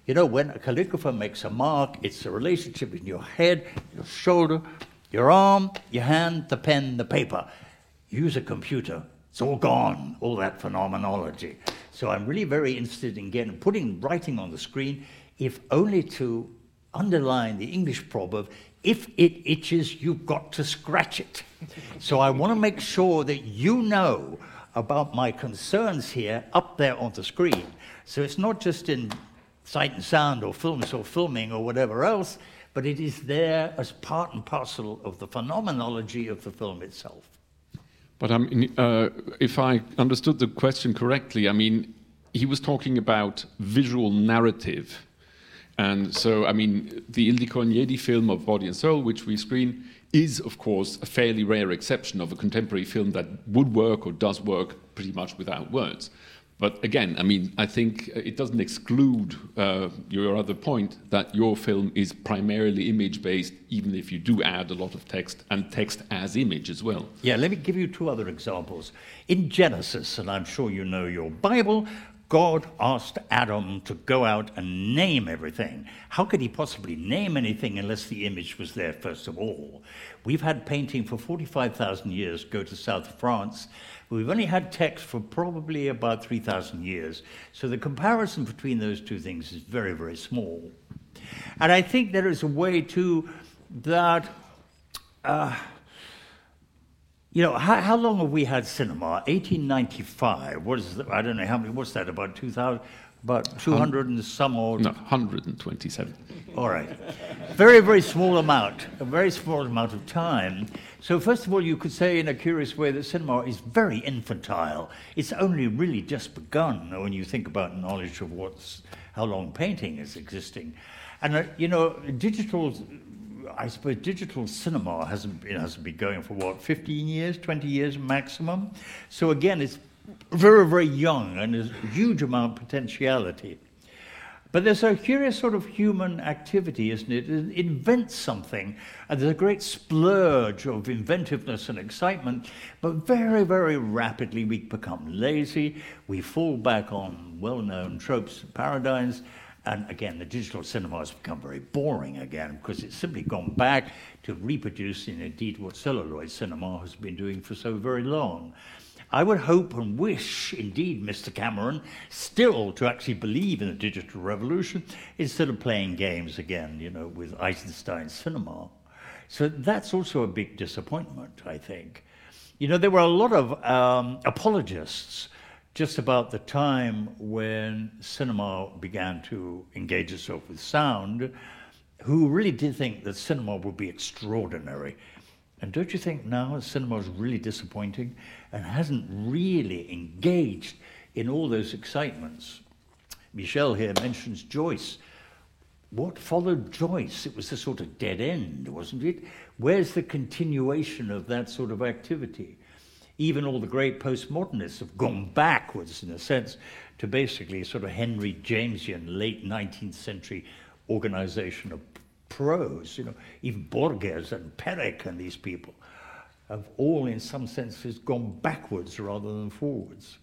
You know, when a calligrapher makes a mark, it's a relationship in your head, your shoulder, your arm, your hand, the pen, the paper. Use a computer, it's all gone, all that phenomenology. So I'm really very interested in getting putting writing on the screen, if only to underline the English proverb if it itches, you've got to scratch it. so I want to make sure that you know about my concerns here up there on the screen. So it's not just in sight and sound or films or filming or whatever else, but it is there as part and parcel of the phenomenology of the film itself. But I mean, uh, if I understood the question correctly, I mean, he was talking about visual narrative. And so, I mean, the Ildikó Enyedi film of Body and Soul, which we screen, is, of course, a fairly rare exception of a contemporary film that would work or does work pretty much without words. But again, I mean, I think it doesn't exclude uh, your other point that your film is primarily image based, even if you do add a lot of text and text as image as well. Yeah, let me give you two other examples. In Genesis, and I'm sure you know your Bible, God asked Adam to go out and name everything. How could he possibly name anything unless the image was there, first of all? We've had painting for 45,000 years go to South France. We've only had text for probably about 3,000 years. So the comparison between those two things is very, very small. And I think there is a way, too, that. Uh, you know, how, how, long have we had cinema? 1895. What is that? I don't know how many. What's that? About 2,000? About 200 and some odd. No, 127. All right. Very, very small amount. A very small amount of time. So, first of all, you could say in a curious way that cinema is very infantile. It's only really just begun when you think about knowledge of what's how long painting is existing. And, uh, you know, digital I suppose digital cinema hasn't, it hasn't been going for what, 15 years, 20 years maximum? So again, it's very, very young and there's a huge amount of potentiality. But there's a curious sort of human activity, isn't it? It invents something, and there's a great splurge of inventiveness and excitement, but very, very rapidly we become lazy. We fall back on well known tropes and paradigms, and again, the digital cinema has become very boring again because it's simply gone back to reproducing indeed what celluloid cinema has been doing for so very long. I would hope and wish, indeed, Mr. Cameron, still to actually believe in the digital revolution instead of playing games again, you know, with Eisenstein cinema. So that's also a big disappointment, I think. You know, there were a lot of um, apologists just about the time when cinema began to engage itself with sound, who really did think that cinema would be extraordinary. And don't you think now cinema is really disappointing and hasn't really engaged in all those excitements? Michel here mentions Joyce. What followed Joyce? It was a sort of dead end, wasn't it? Where's the continuation of that sort of activity? Even all the great postmodernists have gone backwards, in a sense, to basically sort of Henry Jamesian late 19th century organization of prose. You know, even Borges and Perec and these people have all, in some senses, gone backwards rather than forwards.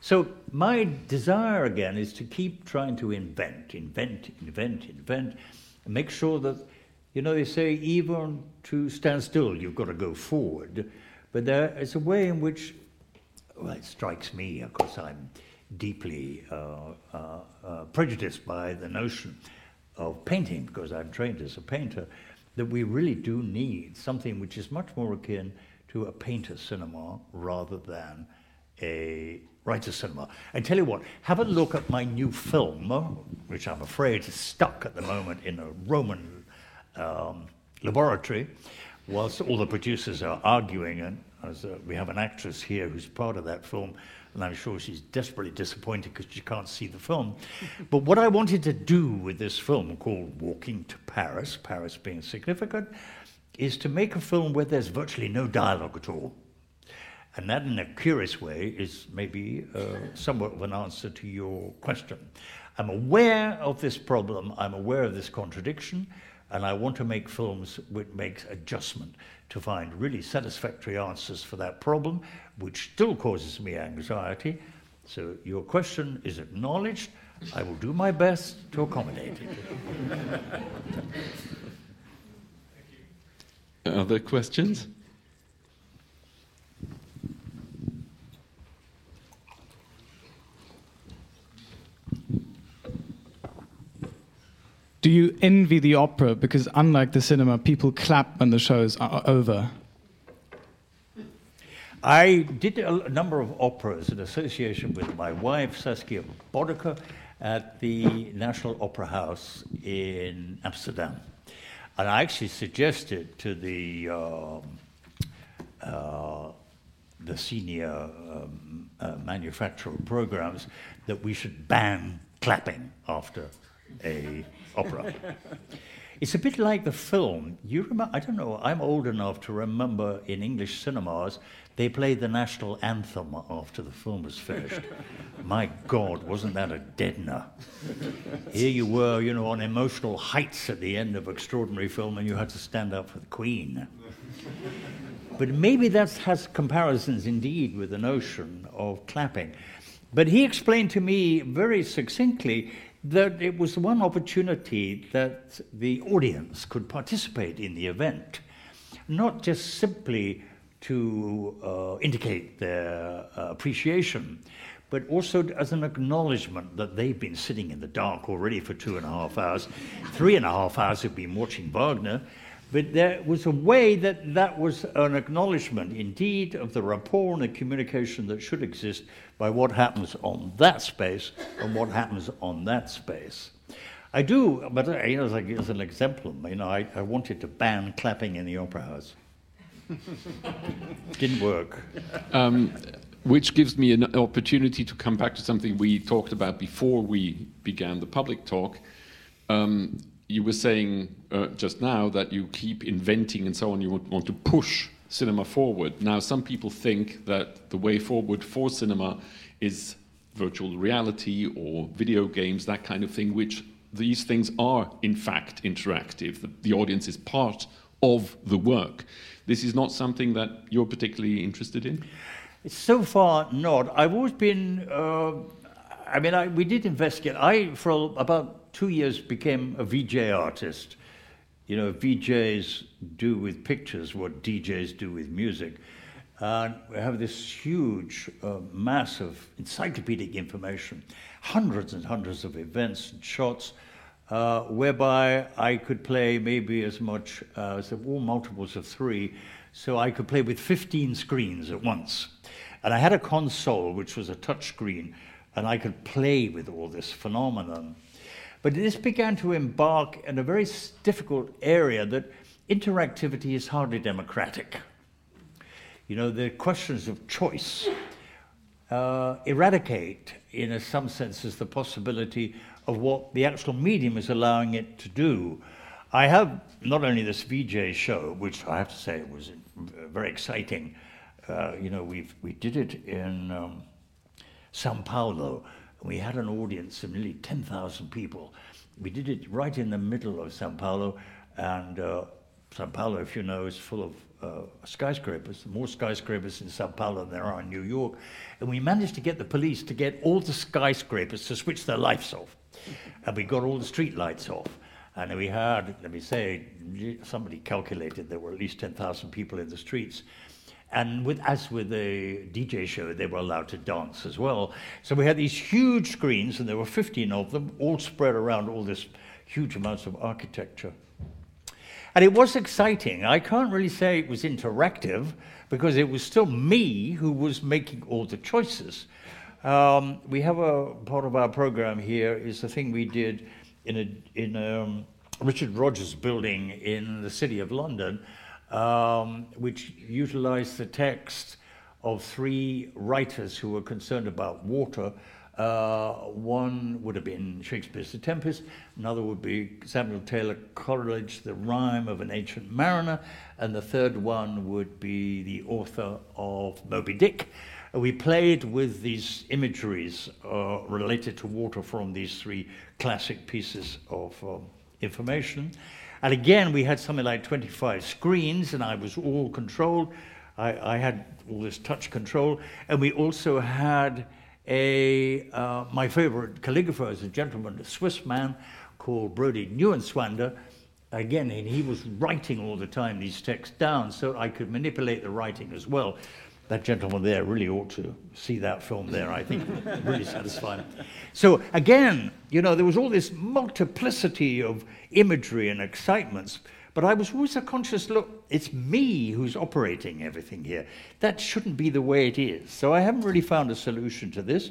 So my desire again is to keep trying to invent, invent, invent, invent, and make sure that, you know, they say even to stand still, you've got to go forward. But there is a way in which, well, it strikes me, of course, I'm deeply uh, uh, uh, prejudiced by the notion of painting because I'm trained as a painter, that we really do need something which is much more akin to a painter cinema rather than a writer cinema. And tell you what, have a look at my new film, which I'm afraid is stuck at the moment in a Roman um, laboratory whilst all the producers are arguing, and as uh, we have an actress here who's part of that film, and I'm sure she's desperately disappointed because she can't see the film. but what I wanted to do with this film called Walking to Paris, Paris being significant, is to make a film where there's virtually no dialogue at all. And that, in a curious way, is maybe uh, somewhat of an answer to your question. I'm aware of this problem, I'm aware of this contradiction, and I want to make films which make adjustment to find really satisfactory answers for that problem, which still causes me anxiety. So your question is acknowledged. I will do my best to accommodate it. Other questions? Do you envy the opera? Because unlike the cinema, people clap when the shows are over. I did a number of operas in association with my wife, Saskia Boddeke, at the National Opera House in Amsterdam. And I actually suggested to the, um, uh, the senior um, uh, manufacturer programs that we should ban clapping after a opera. It's a bit like the film. You remember? I don't know. I'm old enough to remember in English cinemas they played the national anthem after the film was finished. My God, wasn't that a deadener? Here you were, you know, on emotional heights at the end of extraordinary film, and you had to stand up for the Queen. But maybe that has comparisons indeed with the notion of clapping. But he explained to me very succinctly that it was one opportunity that the audience could participate in the event, not just simply to uh, indicate their uh, appreciation, but also as an acknowledgement that they've been sitting in the dark already for two and a half hours. Three and a half hours have been watching Wagner. But there was a way that that was an acknowledgement, indeed, of the rapport and the communication that should exist by what happens on that space and what happens on that space. I do, but uh, you know, as, as an example, you know, I, I wanted to ban clapping in the opera house. Didn't work. Um, which gives me an opportunity to come back to something we talked about before we began the public talk. Um, you were saying uh, just now that you keep inventing and so on, you want, want to push cinema forward. Now, some people think that the way forward for cinema is virtual reality or video games, that kind of thing, which these things are in fact interactive. The, the audience is part of the work. This is not something that you're particularly interested in? So far, not. I've always been, uh, I mean, I, we did investigate. I, for about two years, became a VJ artist. You know, VJs do with pictures what DJs do with music. And we have this huge uh, mass of encyclopedic information, hundreds and hundreds of events and shots, uh, whereby I could play maybe as much as all multiples of three, so I could play with 15 screens at once. And I had a console which was a touch screen, and I could play with all this phenomenon. But this began to embark in a very difficult area that interactivity is hardly democratic. You know, the questions of choice uh, eradicate, in some senses, the possibility of what the actual medium is allowing it to do. I have not only this VJ show, which I have to say was very exciting. Uh, you know, we we did it in um, Sao Paulo. We had an audience of nearly 10,000 people. We did it right in the middle of Sao Paulo, and uh, Sao Paulo, if you know, is full of uh, skyscrapers, more skyscrapers in Sao Paulo than there are in New York. And we managed to get the police to get all the skyscrapers to switch their lights off. And we got all the street lights off. And we had, let me say, somebody calculated there were at least 10,000 people in the streets. And with, as with the DJ show, they were allowed to dance as well. So we had these huge screens, and there were 15 of them, all spread around all this huge amounts of architecture. And it was exciting. I can't really say it was interactive because it was still me who was making all the choices. Um, we have a part of our program here is the thing we did in a in um, Richard Rogers building in the city of London, um, which utilized the text of three writers who were concerned about water. Uh, one would have been Shakespeare's The Tempest, another would be Samuel Taylor Coleridge, The Rime of an Ancient Mariner, and the third one would be the author of Moby Dick. We played with these imageries uh, related to water from these three classic pieces of um, information. And again, we had something like 25 screens, and I was all controlled. I, I had all this touch control. And we also had a, uh, my favorite calligrapher is a gentleman, a Swiss man called Brody Neuenschwander. Again, and he was writing all the time these texts down so I could manipulate the writing as well that gentleman there really ought to see that film there. I think really satisfying. So again, you know, there was all this multiplicity of imagery and excitements, but I was always a conscious look. It's me who's operating everything here. That shouldn't be the way it is. So I haven't really found a solution to this,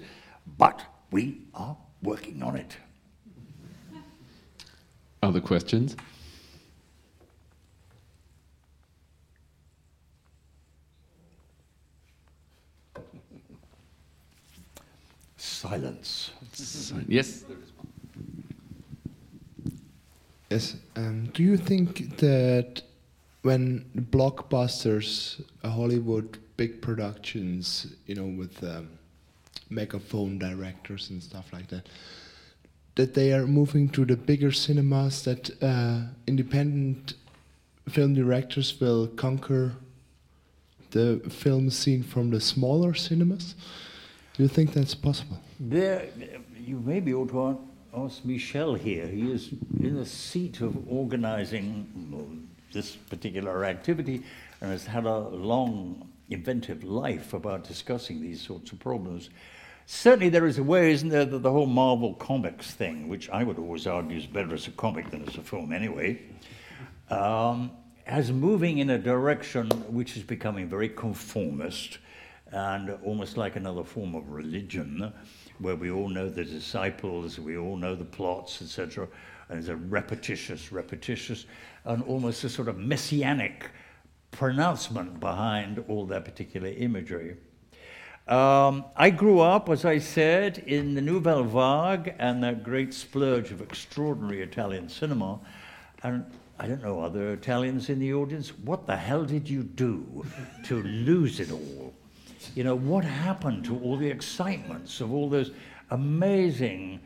but we are working on it. Other questions? Silence. yes. Yes. Um, do you think that when blockbusters, uh, Hollywood big productions, you know, with um, megaphone directors and stuff like that, that they are moving to the bigger cinemas, that uh, independent film directors will conquer the film scene from the smaller cinemas? Do you think that's possible? There, you maybe ought to ask Michel here. He is in the seat of organizing this particular activity and has had a long inventive life about discussing these sorts of problems. Certainly, there is a way, isn't there, that the whole Marvel Comics thing, which I would always argue is better as a comic than as a film anyway, um, has moving in a direction which is becoming very conformist and almost like another form of religion, where we all know the disciples, we all know the plots, etc. And it's a repetitious, repetitious, and almost a sort of messianic pronouncement behind all that particular imagery. Um, I grew up, as I said, in the Nouvelle Vague and that great splurge of extraordinary Italian cinema. And I don't know, are there Italians in the audience? What the hell did you do to lose it all? You know, what happened to all the excitements of all those amazing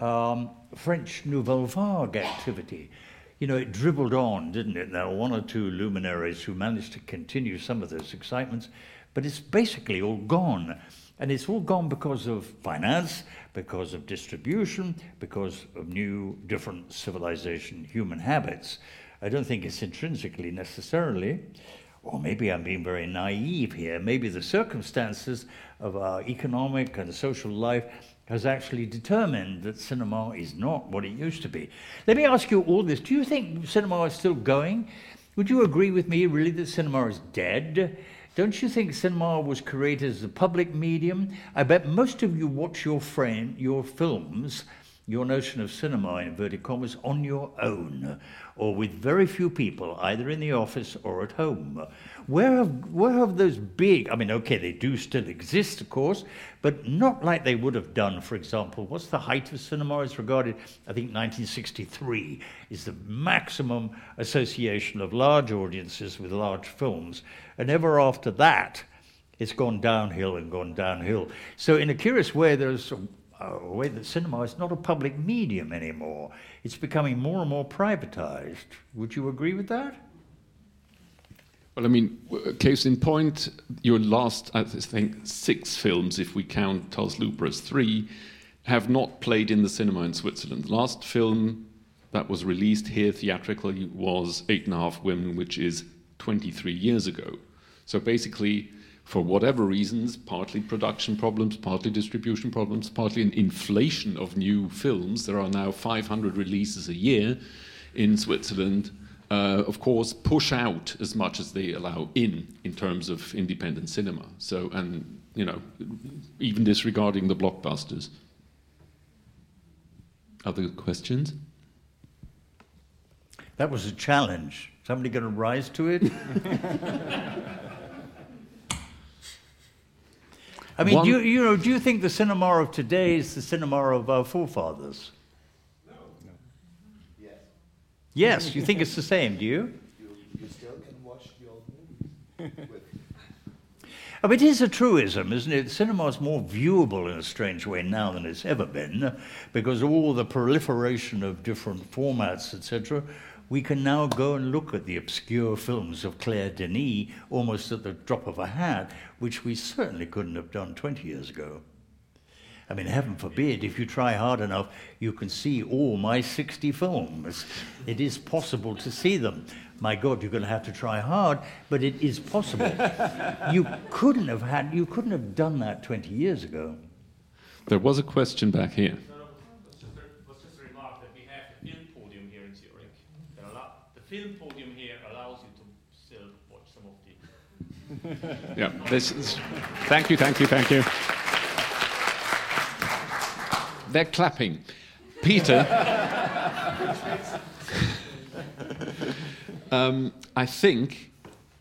um, French Nouvelle Vague activity? You know, it dribbled on, didn't it? There were one or two luminaries who managed to continue some of those excitements, but it's basically all gone. And it's all gone because of finance, because of distribution, because of new, different civilization, human habits. I don't think it's intrinsically necessarily, or maybe I'm being very naive here, maybe the circumstances of our economic and social life has actually determined that cinema is not what it used to be. Let me ask you all this. Do you think cinema is still going? Would you agree with me, really, that cinema is dead? Don't you think cinema was created as a public medium? I bet most of you watch your friend, your films, your notion of cinema, in inverted commas, on your own, or with very few people, either in the office or at home. Where have, where have those big, I mean, okay, they do still exist, of course, but not like they would have done, for example. What's the height of cinema as regarded? I think 1963 is the maximum association of large audiences with large films. And ever after that, it's gone downhill and gone downhill. So, in a curious way, there's Uh, a, a way that cinema is not a public medium anymore. It's becoming more and more privatized. Would you agree with that? Well, I mean, case in point, your last, I think, six films, if we count Tulse Luper as three, have not played in the cinema in Switzerland. The last film that was released here theatrically was Eight and a Half Women, which is 23 years ago. So basically, for whatever reasons, partly production problems, partly distribution problems, partly an inflation of new films, there are now 500 releases a year in Switzerland uh, of course, push out as much as they allow in in terms of independent cinema. So, and you know, even disregarding the blockbusters. Other questions? That was a challenge. Somebody going to rise to it? I mean, do you, you, know, do you think the cinema of today is the cinema of our forefathers? No. no. Yes. Yes, you think it's the same, do you? You, you still can watch the old movies. I mean, it is a truism, isn't it? Cinema is more viewable in a strange way now than it's ever been, because of all the proliferation of different formats, etc. We can now go and look at the obscure films of Claire Denis almost at the drop of a hat, which we certainly couldn't have done 20 years ago. I mean, heaven forbid, if you try hard enough, you can see all my 60 films. It is possible to see them. My God, you're going to have to try hard, but it is possible. you couldn't have had, you couldn't have done that 20 years ago. There was a question back here. Film podium here allows you to still watch some of the. yeah, this is, thank you, thank you, thank you. They're clapping. Peter. um, I think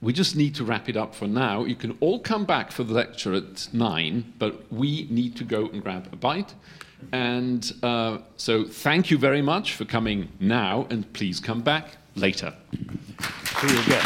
we just need to wrap it up for now. You can all come back for the lecture at nine, but we need to go and grab a bite. And uh, so thank you very much for coming now, and please come back later. See you again.